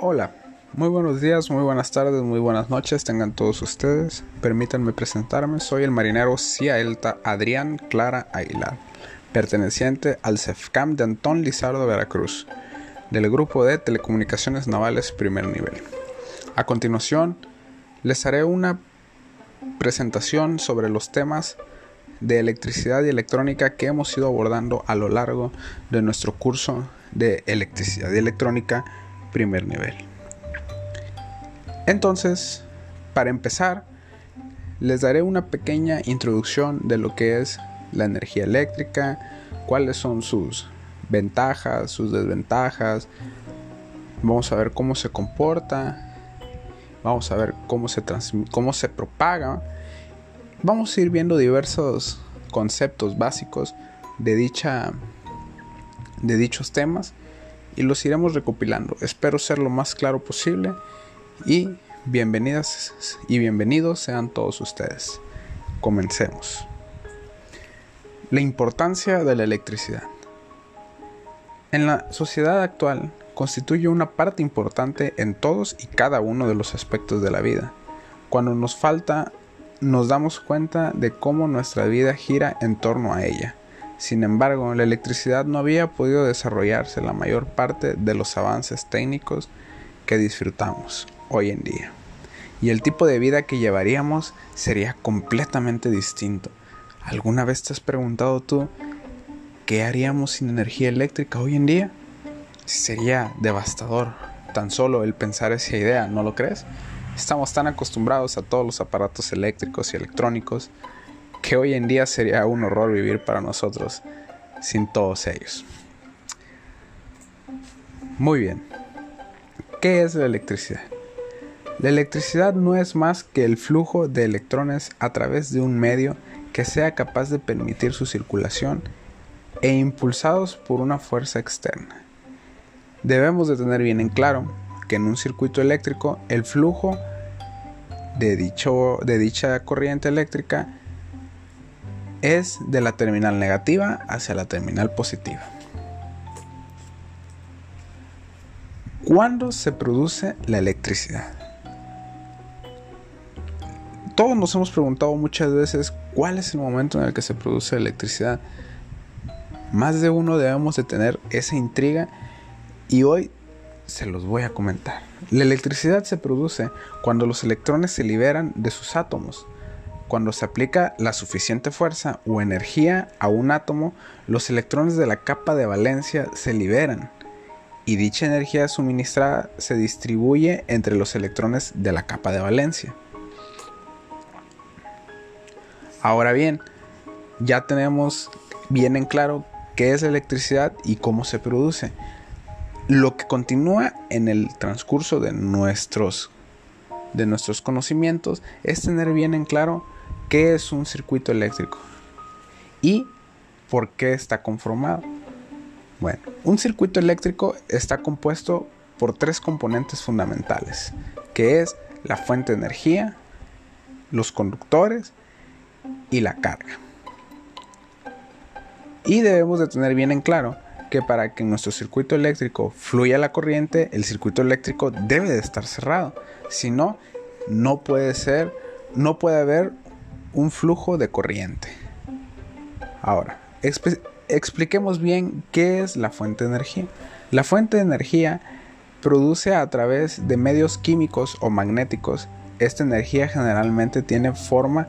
Hola, muy buenos días, muy buenas tardes, muy buenas noches, tengan todos ustedes. Permítanme presentarme, soy el marinero Ciaelta Adrián Clara Aguilar, perteneciente al CEFCAM de Antón Lizardo Veracruz, del grupo de telecomunicaciones navales primer nivel. A continuación, les haré una presentación sobre los temas de electricidad y electrónica que hemos ido abordando a lo largo de nuestro curso de electricidad y electrónica primer nivel. Entonces, para empezar, les daré una pequeña introducción de lo que es la energía eléctrica, cuáles son sus ventajas, sus desventajas. Vamos a ver cómo se comporta. Vamos a ver cómo se, cómo se propaga. Vamos a ir viendo diversos conceptos básicos de, dicha, de dichos temas y los iremos recopilando. Espero ser lo más claro posible y bienvenidas y bienvenidos sean todos ustedes. Comencemos. La importancia de la electricidad. En la sociedad actual constituye una parte importante en todos y cada uno de los aspectos de la vida. Cuando nos falta, nos damos cuenta de cómo nuestra vida gira en torno a ella. Sin embargo, la electricidad no había podido desarrollarse la mayor parte de los avances técnicos que disfrutamos hoy en día. Y el tipo de vida que llevaríamos sería completamente distinto. ¿Alguna vez te has preguntado tú qué haríamos sin energía eléctrica hoy en día? Sería devastador tan solo el pensar esa idea, ¿no lo crees? Estamos tan acostumbrados a todos los aparatos eléctricos y electrónicos que hoy en día sería un horror vivir para nosotros sin todos ellos. Muy bien, ¿qué es la electricidad? La electricidad no es más que el flujo de electrones a través de un medio que sea capaz de permitir su circulación e impulsados por una fuerza externa. Debemos de tener bien en claro que en un circuito eléctrico el flujo de, dicho, de dicha corriente eléctrica es de la terminal negativa hacia la terminal positiva. ¿Cuándo se produce la electricidad? Todos nos hemos preguntado muchas veces cuál es el momento en el que se produce la electricidad. Más de uno debemos de tener esa intriga y hoy se los voy a comentar. La electricidad se produce cuando los electrones se liberan de sus átomos cuando se aplica la suficiente fuerza o energía a un átomo, los electrones de la capa de valencia se liberan y dicha energía suministrada se distribuye entre los electrones de la capa de valencia. Ahora bien, ya tenemos bien en claro qué es la electricidad y cómo se produce. Lo que continúa en el transcurso de nuestros, de nuestros conocimientos es tener bien en claro ¿Qué es un circuito eléctrico? ¿Y por qué está conformado? Bueno, un circuito eléctrico está compuesto por tres componentes fundamentales, que es la fuente de energía, los conductores y la carga. Y debemos de tener bien en claro que para que nuestro circuito eléctrico fluya la corriente, el circuito eléctrico debe de estar cerrado. Si no, no puede ser, no puede haber un flujo de corriente. Ahora, expliquemos bien qué es la fuente de energía. La fuente de energía produce a través de medios químicos o magnéticos. Esta energía generalmente tiene forma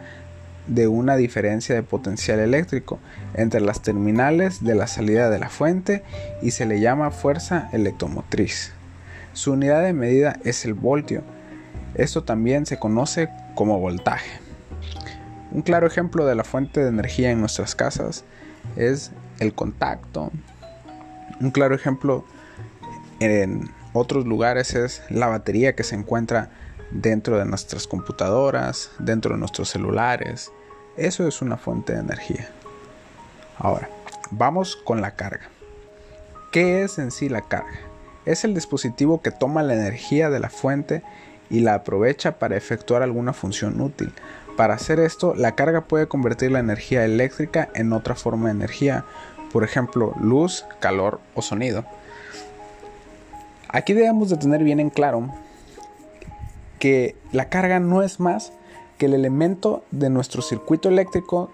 de una diferencia de potencial eléctrico entre las terminales de la salida de la fuente y se le llama fuerza electromotriz. Su unidad de medida es el voltio. Esto también se conoce como voltaje. Un claro ejemplo de la fuente de energía en nuestras casas es el contacto. Un claro ejemplo en otros lugares es la batería que se encuentra dentro de nuestras computadoras, dentro de nuestros celulares. Eso es una fuente de energía. Ahora, vamos con la carga. ¿Qué es en sí la carga? Es el dispositivo que toma la energía de la fuente y la aprovecha para efectuar alguna función útil. Para hacer esto, la carga puede convertir la energía eléctrica en otra forma de energía, por ejemplo, luz, calor o sonido. Aquí debemos de tener bien en claro que la carga no es más que el elemento de nuestro circuito eléctrico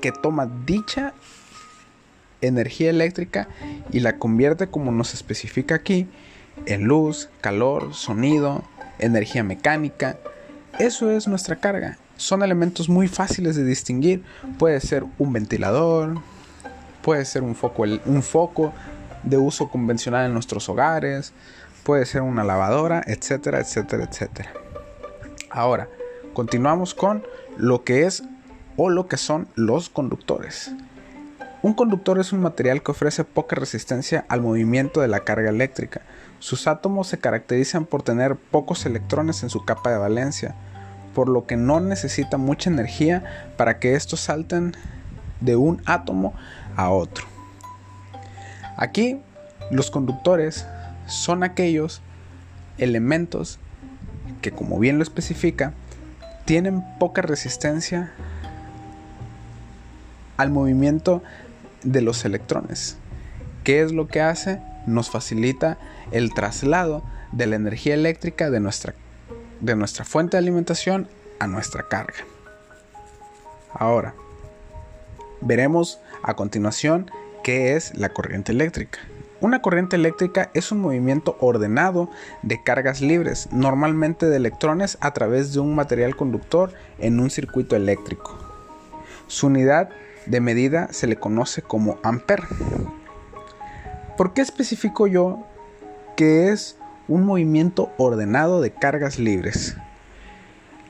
que toma dicha energía eléctrica y la convierte como nos especifica aquí en luz, calor, sonido, energía mecánica. Eso es nuestra carga. Son elementos muy fáciles de distinguir. Puede ser un ventilador, puede ser un foco, un foco de uso convencional en nuestros hogares, puede ser una lavadora, etcétera, etcétera, etcétera. Ahora, continuamos con lo que es o lo que son los conductores. Un conductor es un material que ofrece poca resistencia al movimiento de la carga eléctrica. Sus átomos se caracterizan por tener pocos electrones en su capa de valencia, por lo que no necesita mucha energía para que estos salten de un átomo a otro. Aquí, los conductores son aquellos elementos que, como bien lo especifica, tienen poca resistencia al movimiento de los electrones. ¿Qué es lo que hace? Nos facilita el traslado de la energía eléctrica de nuestra, de nuestra fuente de alimentación a nuestra carga. Ahora, veremos a continuación qué es la corriente eléctrica. Una corriente eléctrica es un movimiento ordenado de cargas libres, normalmente de electrones, a través de un material conductor en un circuito eléctrico. Su unidad de medida se le conoce como amper. ¿Por qué especifico yo que es un movimiento ordenado de cargas libres?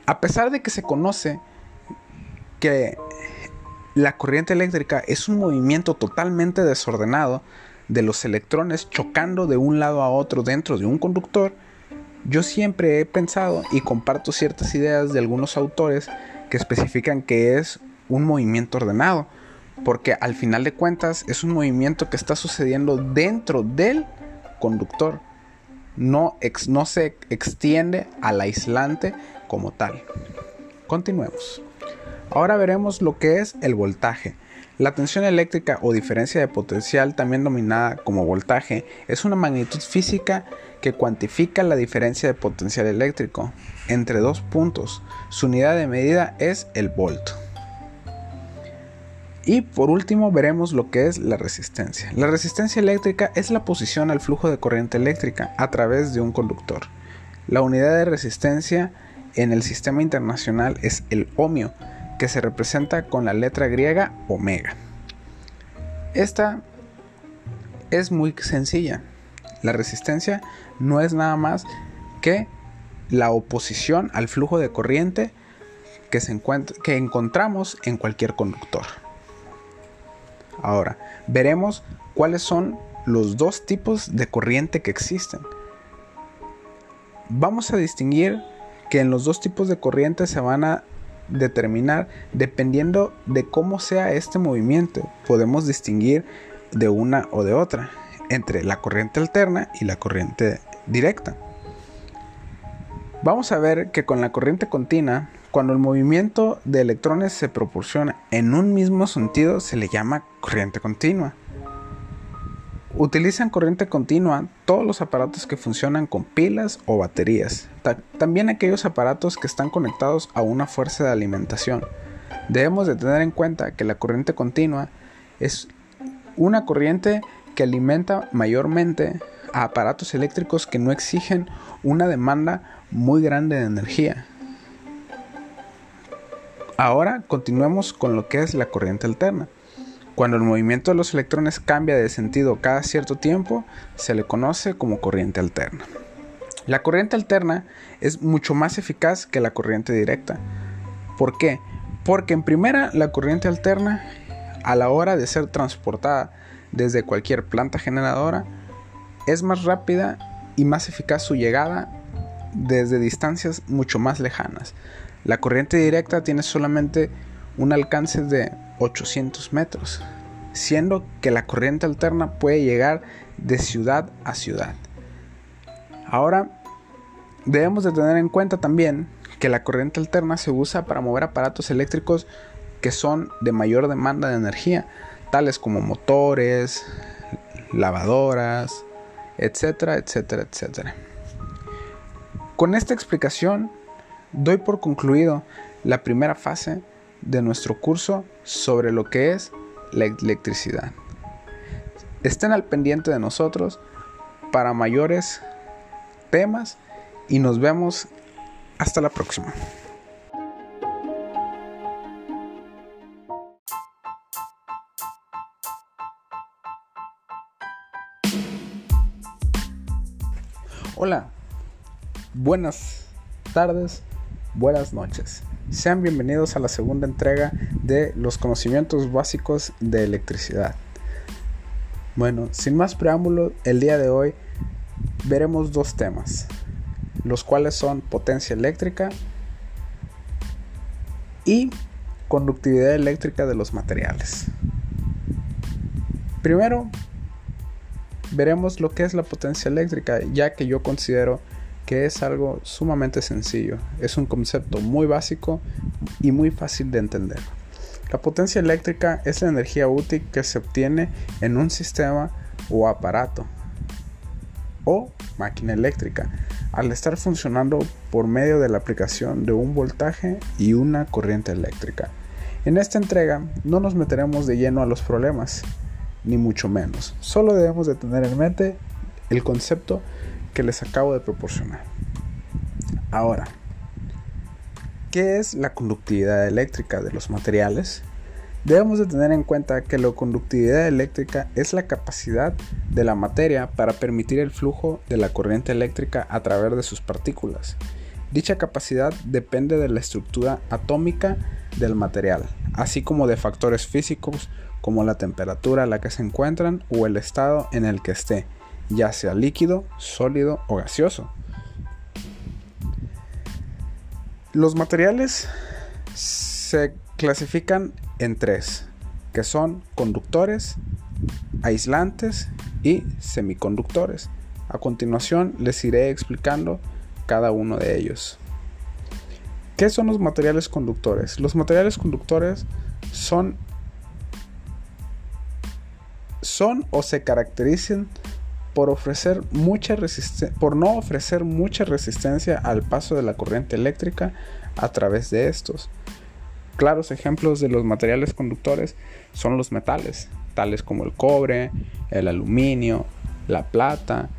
A pesar de que se conoce que la corriente eléctrica es un movimiento totalmente desordenado de los electrones chocando de un lado a otro dentro de un conductor, yo siempre he pensado y comparto ciertas ideas de algunos autores que especifican que es un movimiento ordenado, porque al final de cuentas es un movimiento que está sucediendo dentro del conductor, no, no se extiende al aislante como tal. Continuemos. Ahora veremos lo que es el voltaje. La tensión eléctrica o diferencia de potencial, también denominada como voltaje, es una magnitud física que cuantifica la diferencia de potencial eléctrico entre dos puntos. Su unidad de medida es el volt. Y por último veremos lo que es la resistencia. La resistencia eléctrica es la posición al flujo de corriente eléctrica a través de un conductor. La unidad de resistencia en el sistema internacional es el ohmio, que se representa con la letra griega omega. Esta es muy sencilla. La resistencia no es nada más que la oposición al flujo de corriente que, se que encontramos en cualquier conductor. Ahora, veremos cuáles son los dos tipos de corriente que existen. Vamos a distinguir que en los dos tipos de corriente se van a determinar dependiendo de cómo sea este movimiento. Podemos distinguir de una o de otra entre la corriente alterna y la corriente directa. Vamos a ver que con la corriente continua cuando el movimiento de electrones se proporciona en un mismo sentido se le llama corriente continua. Utilizan corriente continua todos los aparatos que funcionan con pilas o baterías, también aquellos aparatos que están conectados a una fuerza de alimentación. Debemos de tener en cuenta que la corriente continua es una corriente que alimenta mayormente a aparatos eléctricos que no exigen una demanda muy grande de energía. Ahora continuemos con lo que es la corriente alterna. Cuando el movimiento de los electrones cambia de sentido cada cierto tiempo, se le conoce como corriente alterna. La corriente alterna es mucho más eficaz que la corriente directa. ¿Por qué? Porque en primera, la corriente alterna, a la hora de ser transportada desde cualquier planta generadora, es más rápida y más eficaz su llegada desde distancias mucho más lejanas. La corriente directa tiene solamente un alcance de 800 metros, siendo que la corriente alterna puede llegar de ciudad a ciudad. Ahora Debemos de tener en cuenta también que la corriente alterna se usa para mover aparatos eléctricos que son de mayor demanda de energía, tales como motores, lavadoras, etcétera, etcétera, etcétera. Con esta explicación doy por concluido la primera fase de nuestro curso sobre lo que es la electricidad. Estén al pendiente de nosotros para mayores temas y nos vemos hasta la próxima. Hola, buenas tardes, buenas noches. Sean bienvenidos a la segunda entrega de los conocimientos básicos de electricidad. Bueno, sin más preámbulo, el día de hoy veremos dos temas, los cuales son potencia eléctrica y conductividad eléctrica de los materiales. Primero, veremos lo que es la potencia eléctrica, ya que yo considero que es algo sumamente sencillo. Es un concepto muy básico y muy fácil de entender. La potencia eléctrica es la energía útil que se obtiene en un sistema o aparato o máquina eléctrica al estar funcionando por medio de la aplicación de un voltaje y una corriente eléctrica. En esta entrega no nos meteremos de lleno a los problemas, ni mucho menos. Solo debemos de tener en mente el concepto que les acabo de proporcionar. Ahora, ¿qué es la conductividad eléctrica de los materiales? Debemos de tener en cuenta que la conductividad eléctrica es la capacidad de la materia para permitir el flujo de la corriente eléctrica a través de sus partículas. Dicha capacidad depende de la estructura atómica del material, así como de factores físicos como la temperatura a la que se encuentran o el estado en el que esté, ya sea líquido, sólido o gaseoso. Los materiales se clasifican en tres, que son conductores, aislantes y semiconductores. A continuación les iré explicando cada uno de ellos. ¿Qué son los materiales conductores? Los materiales conductores son, son o se caracterizan por, ofrecer mucha por no ofrecer mucha resistencia al paso de la corriente eléctrica a través de estos. Claros ejemplos de los materiales conductores son los metales, tales como el cobre, el aluminio, la plata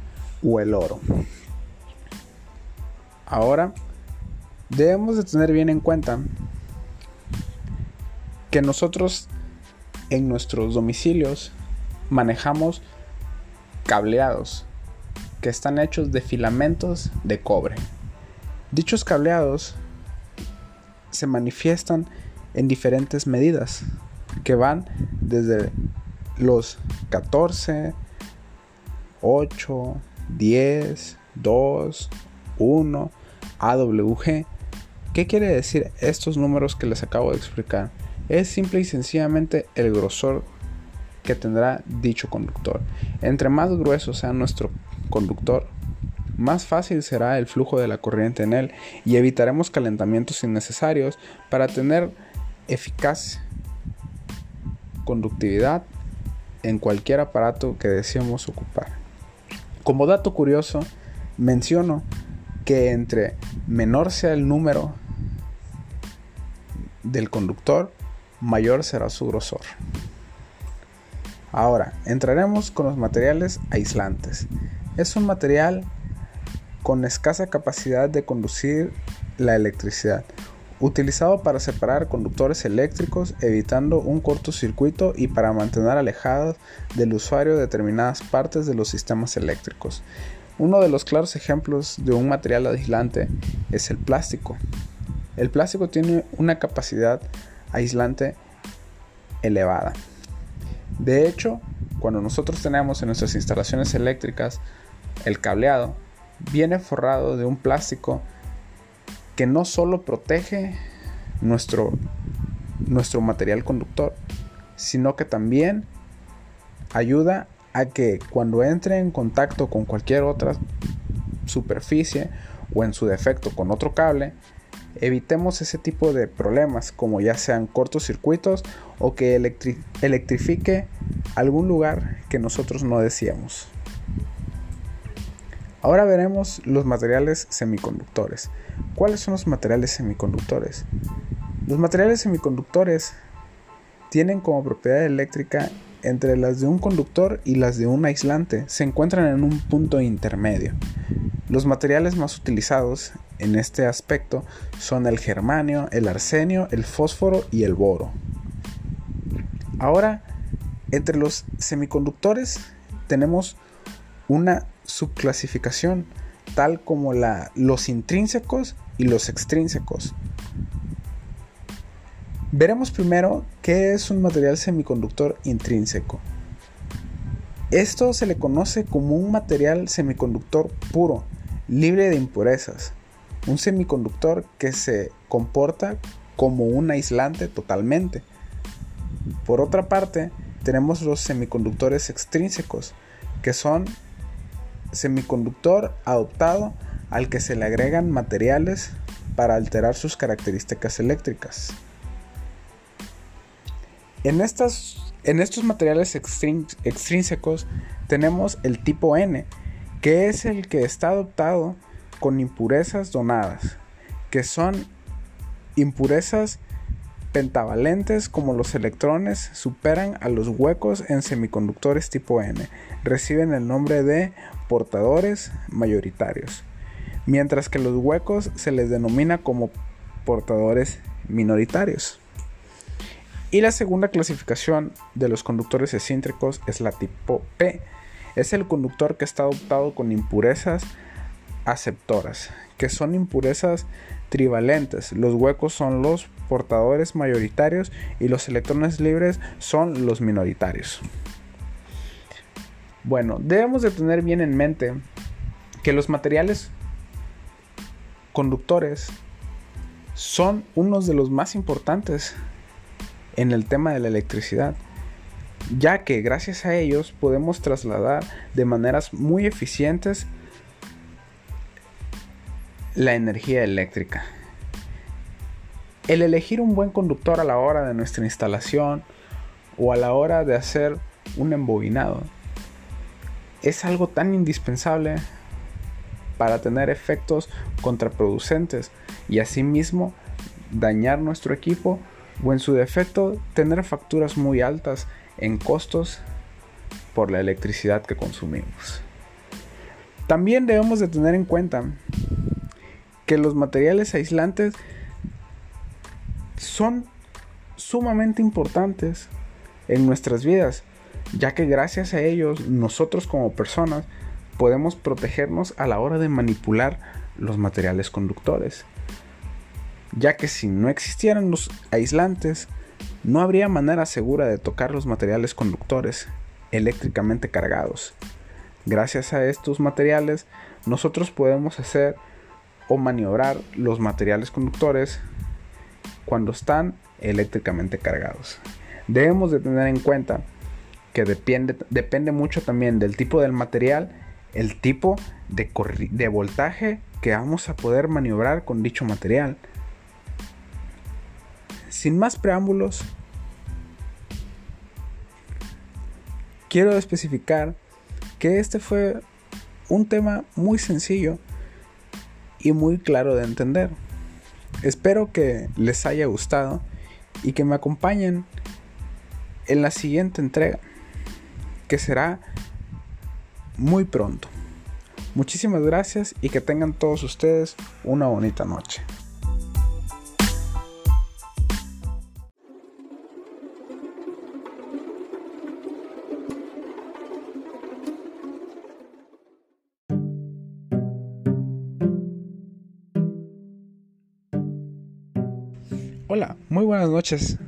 o el oro. Ahora, debemos de tener bien en cuenta que nosotros en nuestros domicilios manejamos cableados que están hechos de filamentos de cobre. Dichos cableados se manifiestan en diferentes medidas que van desde los 14, 8, 10, 2, 1, AWG. ¿Qué quiere decir estos números que les acabo de explicar? Es simple y sencillamente el grosor que tendrá dicho conductor. Entre más grueso sea nuestro conductor, más fácil será el flujo de la corriente en él y evitaremos calentamientos innecesarios para tener eficaz conductividad en cualquier aparato que deseemos ocupar. Como dato curioso, menciono que entre menor sea el número del conductor, mayor será su grosor. Ahora, entraremos con los materiales aislantes. Es un material con escasa capacidad de conducir la electricidad, utilizado para separar conductores eléctricos, evitando un cortocircuito y para mantener alejadas del usuario determinadas partes de los sistemas eléctricos. Uno de los claros ejemplos de un material aislante es el plástico. El plástico tiene una capacidad aislante elevada. De hecho, cuando nosotros tenemos en nuestras instalaciones eléctricas el cableado, viene forrado de un plástico que no solo protege nuestro, nuestro material conductor, sino que también ayuda a que cuando entre en contacto con cualquier otra superficie o en su defecto con otro cable, evitemos ese tipo de problemas como ya sean cortocircuitos o que electrifique algún lugar que nosotros no deseamos. Ahora veremos los materiales semiconductores. ¿Cuáles son los materiales semiconductores? Los materiales semiconductores tienen como propiedad eléctrica entre las de un conductor y las de un aislante. Se encuentran en un punto intermedio. Los materiales más utilizados en este aspecto son el germanio, el arsenio, el fósforo y el boro. Ahora, entre los semiconductores tenemos una subclasificación tal como la, los intrínsecos y los extrínsecos. Veremos primero qué es un material semiconductor intrínseco. Esto se le conoce como un material semiconductor puro, libre de impurezas. Un semiconductor que se comporta como un aislante totalmente. Por otra parte, tenemos los semiconductores extrínsecos, que son semiconductor adoptado al que se le agregan materiales para alterar sus características eléctricas. En, estas, en estos materiales extrínsecos tenemos el tipo N, que es el que está adoptado con impurezas donadas, que son impurezas pentavalentes como los electrones superan a los huecos en semiconductores tipo N, reciben el nombre de portadores mayoritarios, mientras que los huecos se les denomina como portadores minoritarios. Y la segunda clasificación de los conductores excéntricos es la tipo P. Es el conductor que está adoptado con impurezas aceptoras, que son impurezas trivalentes. Los huecos son los portadores mayoritarios y los electrones libres son los minoritarios. Bueno, debemos de tener bien en mente que los materiales conductores son unos de los más importantes en el tema de la electricidad, ya que gracias a ellos podemos trasladar de maneras muy eficientes la energía eléctrica. El elegir un buen conductor a la hora de nuestra instalación o a la hora de hacer un embobinado es algo tan indispensable para tener efectos contraproducentes y asimismo dañar nuestro equipo o en su defecto tener facturas muy altas en costos por la electricidad que consumimos. También debemos de tener en cuenta que los materiales aislantes son sumamente importantes en nuestras vidas, ya que gracias a ellos nosotros como personas podemos protegernos a la hora de manipular los materiales conductores ya que si no existieran los aislantes, no habría manera segura de tocar los materiales conductores eléctricamente cargados. Gracias a estos materiales, nosotros podemos hacer o maniobrar los materiales conductores cuando están eléctricamente cargados. Debemos de tener en cuenta que depende, mucho también del tipo del material, el tipo de voltaje que vamos a poder maniobrar con dicho material sin más preámbulos, quiero especificar que este fue un tema muy sencillo y muy claro de entender. Espero que les haya gustado y que me acompañen en la siguiente entrega, que será muy pronto. Muchísimas gracias y que tengan todos ustedes una bonita noche. Buenas noches.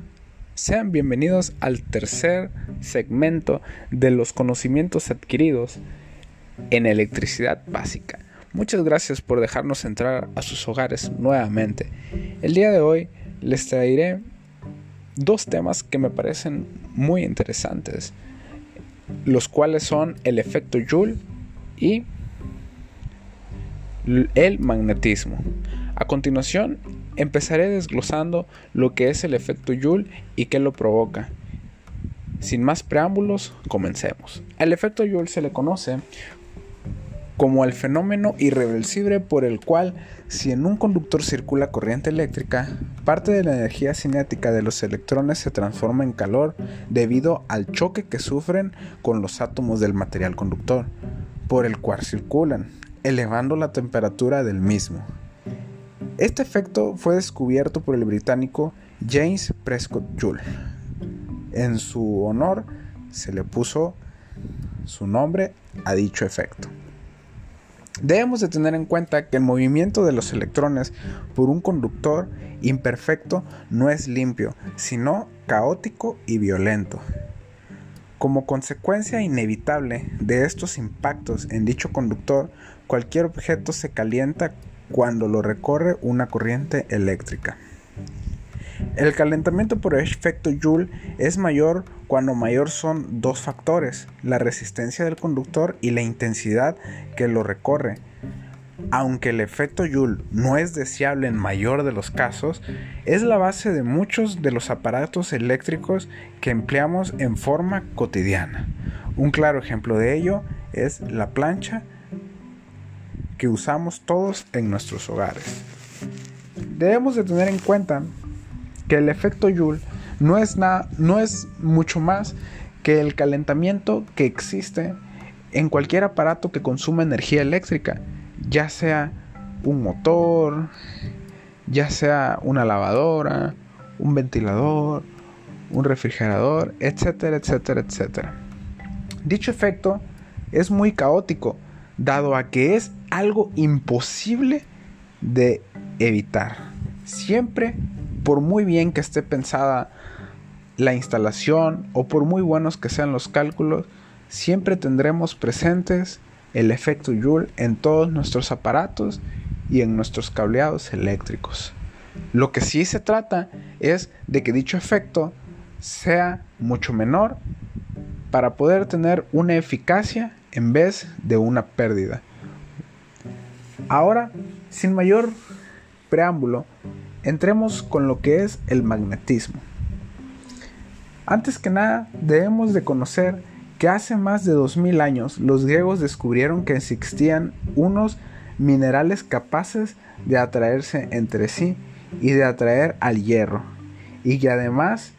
Sean bienvenidos al tercer segmento de los conocimientos adquiridos en electricidad básica. Muchas gracias por dejarnos entrar a sus hogares nuevamente. El día de hoy les traeré dos temas que me parecen muy interesantes, los cuales son el efecto Joule y el magnetismo. A continuación, empezaré desglosando lo que es el efecto Joule y qué lo provoca. Sin más preámbulos, comencemos. El efecto Joule se le conoce como el fenómeno irreversible por el cual si en un conductor circula corriente eléctrica, parte de la energía cinética de los electrones se transforma en calor debido al choque que sufren con los átomos del material conductor, por el cual circulan, elevando la temperatura del mismo. Este efecto fue descubierto por el británico James Prescott Joule. En su honor se le puso su nombre a dicho efecto. Debemos de tener en cuenta que el movimiento de los electrones por un conductor imperfecto no es limpio, sino caótico y violento. Como consecuencia inevitable de estos impactos en dicho conductor, cualquier objeto se calienta cuando lo recorre una corriente eléctrica. El calentamiento por efecto Joule es mayor cuando mayor son dos factores, la resistencia del conductor y la intensidad que lo recorre. Aunque el efecto Joule no es deseable en mayor de los casos, es la base de muchos de los aparatos eléctricos que empleamos en forma cotidiana. Un claro ejemplo de ello es la plancha que usamos todos en nuestros hogares. Debemos de tener en cuenta que el efecto Joule no es, nada, no es mucho más que el calentamiento que existe en cualquier aparato que consuma energía eléctrica, ya sea un motor, ya sea una lavadora, un ventilador, un refrigerador, etcétera, etcétera, etcétera. Dicho efecto es muy caótico, dado a que es algo imposible de evitar. Siempre por muy bien que esté pensada la instalación o por muy buenos que sean los cálculos, siempre tendremos presentes el efecto Joule en todos nuestros aparatos y en nuestros cableados eléctricos. Lo que sí se trata es de que dicho efecto sea mucho menor para poder tener una eficacia en vez de una pérdida. Ahora, sin mayor preámbulo, entremos con lo que es el magnetismo. Antes que nada, debemos de conocer que hace más de 2000 años los griegos descubrieron que existían unos minerales capaces de atraerse entre sí y de atraer al hierro, y que además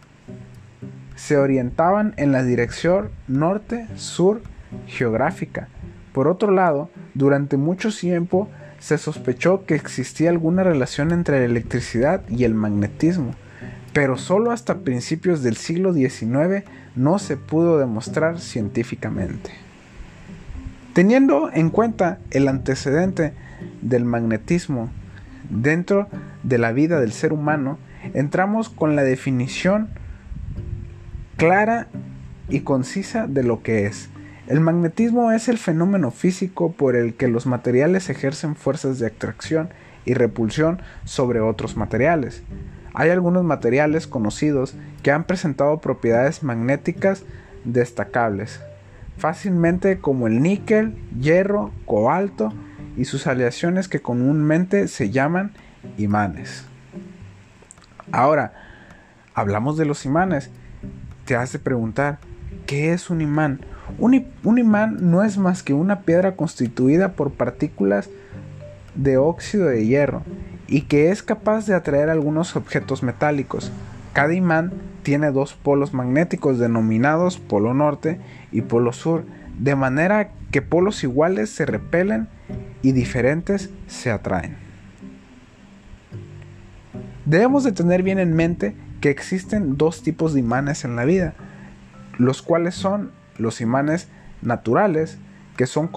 se orientaban en la dirección norte-sur geográfica. Por otro lado, durante mucho tiempo se sospechó que existía alguna relación entre la electricidad y el magnetismo, pero solo hasta principios del siglo XIX no se pudo demostrar científicamente. Teniendo en cuenta el antecedente del magnetismo dentro de la vida del ser humano, entramos con la definición clara y concisa de lo que es. El magnetismo es el fenómeno físico por el que los materiales ejercen fuerzas de atracción y repulsión sobre otros materiales. Hay algunos materiales conocidos que han presentado propiedades magnéticas destacables, fácilmente como el níquel, hierro, cobalto y sus aleaciones que comúnmente se llaman imanes. Ahora, hablamos de los imanes. Te hace preguntar, ¿qué es un imán? Un, imán no es más que una piedra constituida por partículas de óxido de hierro y que es capaz de atraer algunos objetos metálicos. Cada imán tiene dos polos magnéticos denominados polo norte y polo sur, de manera que polos iguales se repelen y diferentes se atraen. Debemos de tener bien en mente que existen dos tipos de imanes en la vida, los cuales son los imanes naturales, que son,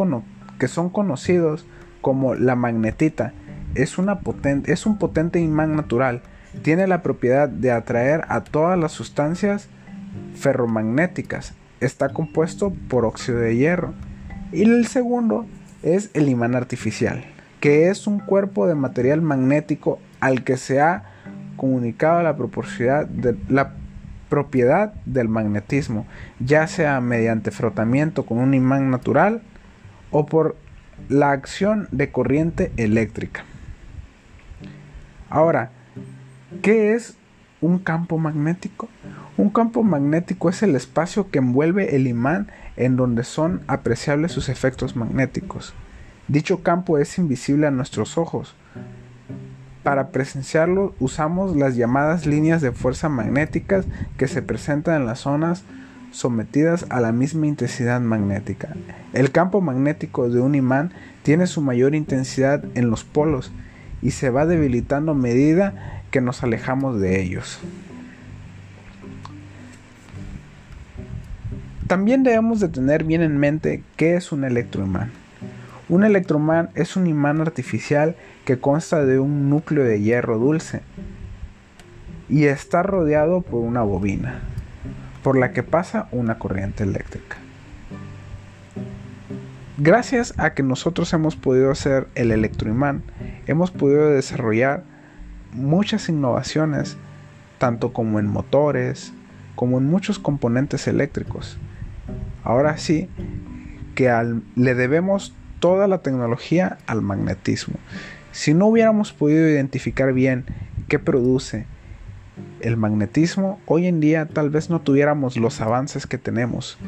que son conocidos como la magnetita, es, una es un potente imán natural. Tiene la propiedad de atraer a todas las sustancias ferromagnéticas. Está compuesto por óxido de hierro. Y el segundo es el imán artificial, que es un cuerpo de material magnético al que se ha comunicado la, de, la propiedad del magnetismo, ya sea mediante frotamiento con un imán natural o por la acción de corriente eléctrica. Ahora, ¿qué es un campo magnético? Un campo magnético es el espacio que envuelve el imán en donde son apreciables sus efectos magnéticos. Dicho campo es invisible a nuestros ojos. Para presenciarlo usamos las llamadas líneas de fuerza magnéticas que se presentan en las zonas sometidas a la misma intensidad magnética. El campo magnético de un imán tiene su mayor intensidad en los polos y se va debilitando a medida que nos alejamos de ellos. También debemos de tener bien en mente qué es un electroimán. Un electroimán es un imán artificial que consta de un núcleo de hierro dulce y está rodeado por una bobina, por la que pasa una corriente eléctrica. Gracias a que nosotros hemos podido hacer el electroimán, hemos podido desarrollar muchas innovaciones, tanto como en motores, como en muchos componentes eléctricos. Ahora sí que le debemos toda la tecnología al magnetismo. Si no hubiéramos podido identificar bien qué produce el magnetismo, hoy en día tal vez no tuviéramos los avances que tenemos.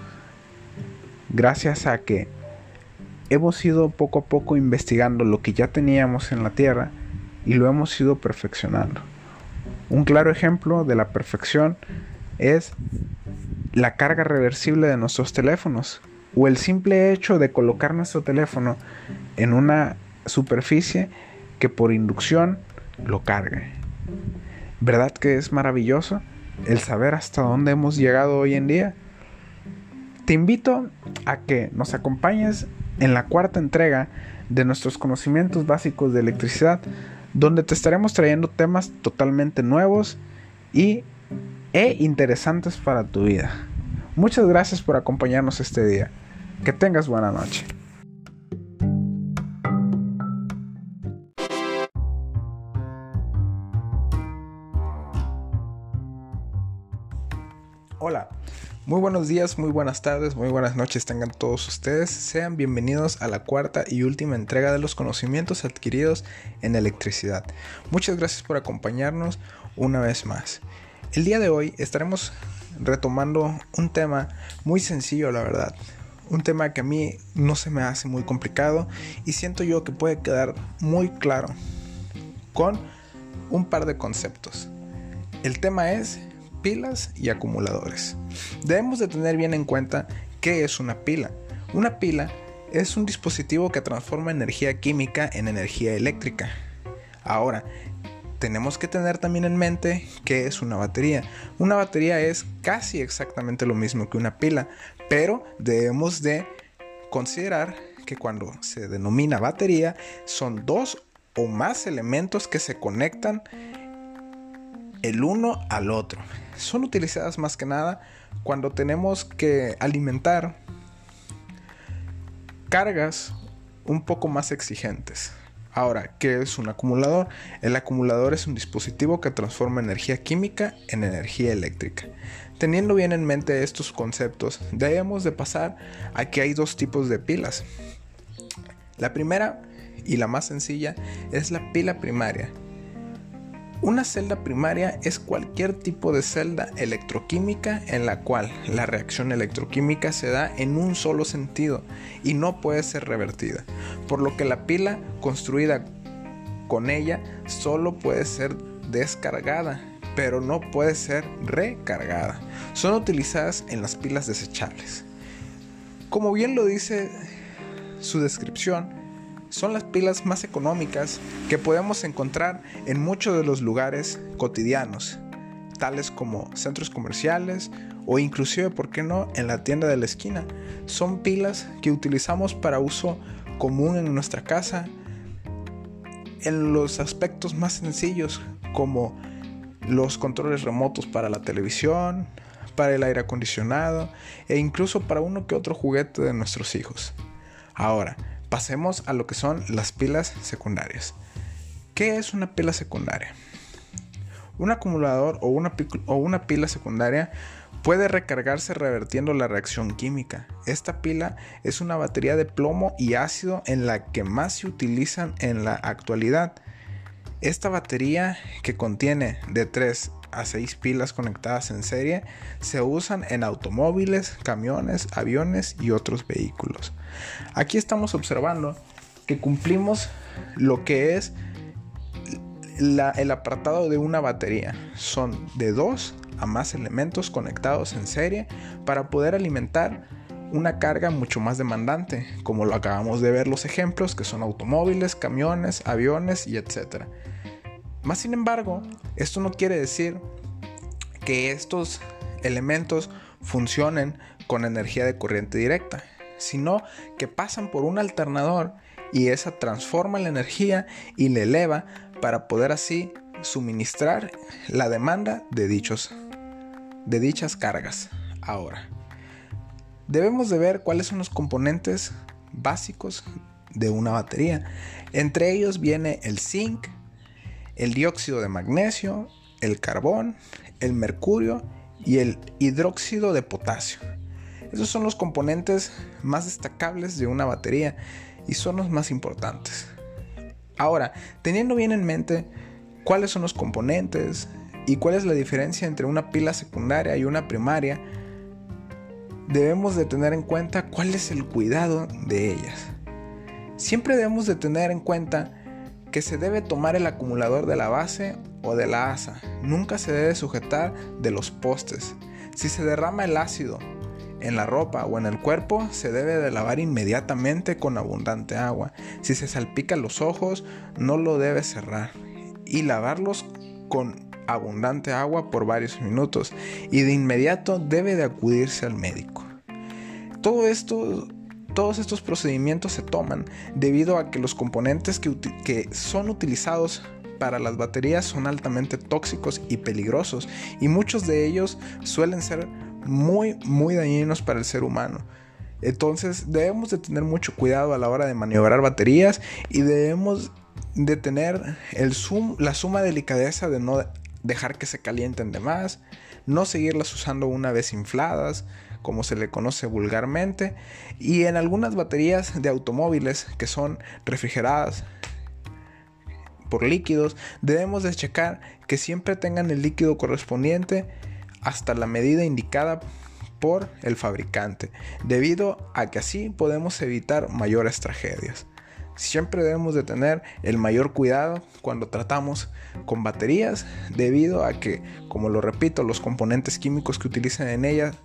Gracias a que hemos ido poco a poco investigando lo que ya teníamos en la Tierra y lo hemos ido perfeccionando. Un claro ejemplo de la perfección es la carga reversible de nuestros teléfonos o el simple hecho de colocar nuestro teléfono en una superficie que por inducción lo cargue. ¿Verdad que es maravilloso el saber hasta dónde hemos llegado hoy en día? Te invito a que nos acompañes en la cuarta entrega de nuestros conocimientos básicos de electricidad, donde te estaremos trayendo temas totalmente nuevos y e interesantes para tu vida. Muchas gracias por acompañarnos este día. Que tengas buena noche. Muy buenos días, muy buenas tardes, muy buenas noches tengan todos ustedes. Sean bienvenidos a la cuarta y última entrega de los conocimientos adquiridos en electricidad. Muchas gracias por acompañarnos una vez más. El día de hoy estaremos retomando un tema muy sencillo, la verdad. Un tema que a mí no se me hace muy complicado y siento yo que puede quedar muy claro con un par de conceptos. El tema es pilas y acumuladores. Debemos de tener bien en cuenta qué es una pila. Una pila es un dispositivo que transforma energía química en energía eléctrica. Ahora, tenemos que tener también en mente qué es una batería. Una batería es casi exactamente lo mismo que una pila, pero debemos de considerar que cuando se denomina batería son dos o más elementos que se conectan el uno al otro. Son utilizadas más que nada cuando tenemos que alimentar cargas un poco más exigentes. Ahora, ¿qué es un acumulador? El acumulador es un dispositivo que transforma energía química en energía eléctrica. Teniendo bien en mente estos conceptos, debemos de pasar a que hay dos tipos de pilas. La primera y la más sencilla es la pila primaria, una celda primaria es cualquier tipo de celda electroquímica en la cual la reacción electroquímica se da en un solo sentido y no puede ser revertida, por lo que la pila construida con ella solo puede ser descargada, pero no puede ser recargada. Son utilizadas en las pilas desechables. Como bien lo dice su descripción, son las pilas más económicas que podemos encontrar en muchos de los lugares cotidianos, tales como centros comerciales o inclusive, ¿por qué no?, en la tienda de la esquina. Son pilas que utilizamos para uso común en nuestra casa, en los aspectos más sencillos como los controles remotos para la televisión, para el aire acondicionado e incluso para uno que otro juguete de nuestros hijos. Ahora, pasemos a lo que son las pilas secundarias. ¿Qué es una pila secundaria? Un acumulador o una, o una pila secundaria puede recargarse revertiendo la reacción química. Esta pila es una batería de plomo y ácido en la que más se utilizan en la actualidad. Esta batería que contiene de 3 a 6 pilas conectadas en serie se usan en automóviles, camiones, aviones y otros vehículos. Aquí estamos observando que cumplimos lo que es el apartado de una batería. Son de 2 a más elementos conectados en serie para poder alimentar una carga mucho más demandante, como lo acabamos de ver los ejemplos que son automóviles, camiones, aviones y etc. Más sin embargo, esto no quiere decir que estos elementos funcionen con energía de corriente directa, sino que pasan por un alternador y esa transforma la energía y la eleva para poder así suministrar la demanda de, dichos, de dichas cargas. Ahora, debemos de ver cuáles son los componentes básicos de una batería. Entre ellos viene el zinc, el dióxido de magnesio, el carbón, el mercurio y el hidróxido de potasio. Esos son los componentes más destacables de una batería y son los más importantes. Ahora, teniendo bien en mente cuáles son los componentes y cuál es la diferencia entre una pila secundaria y una primaria, debemos de tener en cuenta cuál es el cuidado de ellas. Siempre debemos de tener en cuenta que se debe tomar el acumulador de la base o de la asa. Nunca se debe sujetar de los postes. Si se derrama el ácido en la ropa o en el cuerpo, se debe de lavar inmediatamente con abundante agua. Si se salpica los ojos, no lo debe cerrar y lavarlos con abundante agua por varios minutos y de inmediato debe de acudirse al médico. Todo esto todos estos procedimientos se toman debido a que los componentes que, son utilizados para las baterías son altamente tóxicos y peligrosos y muchos de ellos suelen ser muy, muy dañinos para el ser humano. Entonces debemos de tener mucho cuidado a la hora de maniobrar baterías y debemos de tener la suma delicadeza de no dejar que se calienten de más, no seguirlas usando una vez infladas, como se le conoce vulgarmente, y en algunas baterías de automóviles que son refrigeradas por líquidos, debemos de checar que siempre tengan el líquido correspondiente hasta la medida indicada por el fabricante, debido a que así podemos evitar mayores tragedias. Siempre debemos de tener el mayor cuidado cuando tratamos con baterías, debido a que, como lo repito, los componentes químicos que utilizan en ellas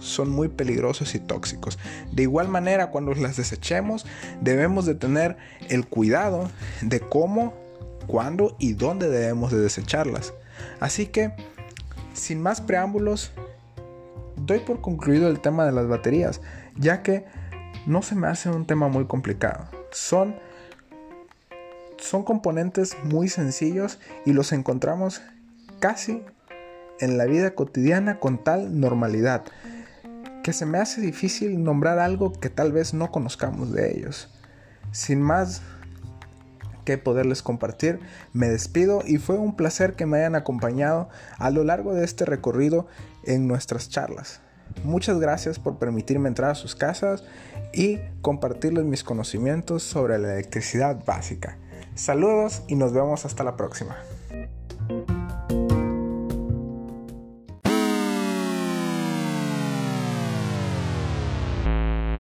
son muy peligrosos y tóxicos. De igual manera, cuando las desechemos, debemos de tener el cuidado de cómo, cuándo y dónde debemos de desecharlas. Así que sin más preámbulos, doy por concluido el tema de las baterías, ya que no se me hace un tema muy complicado. Son, son componentes muy sencillos y los encontramos casi en la vida cotidiana con tal normalidad que se me hace difícil nombrar algo que tal vez no conozcamos de ellos. Sin más que poderles compartir. Me despido y fue un placer que me hayan acompañado a lo largo de este recorrido en nuestras charlas. Muchas gracias por permitirme entrar a sus casas y compartirles mis conocimientos sobre la electricidad básica. Saludos y nos vemos hasta la próxima.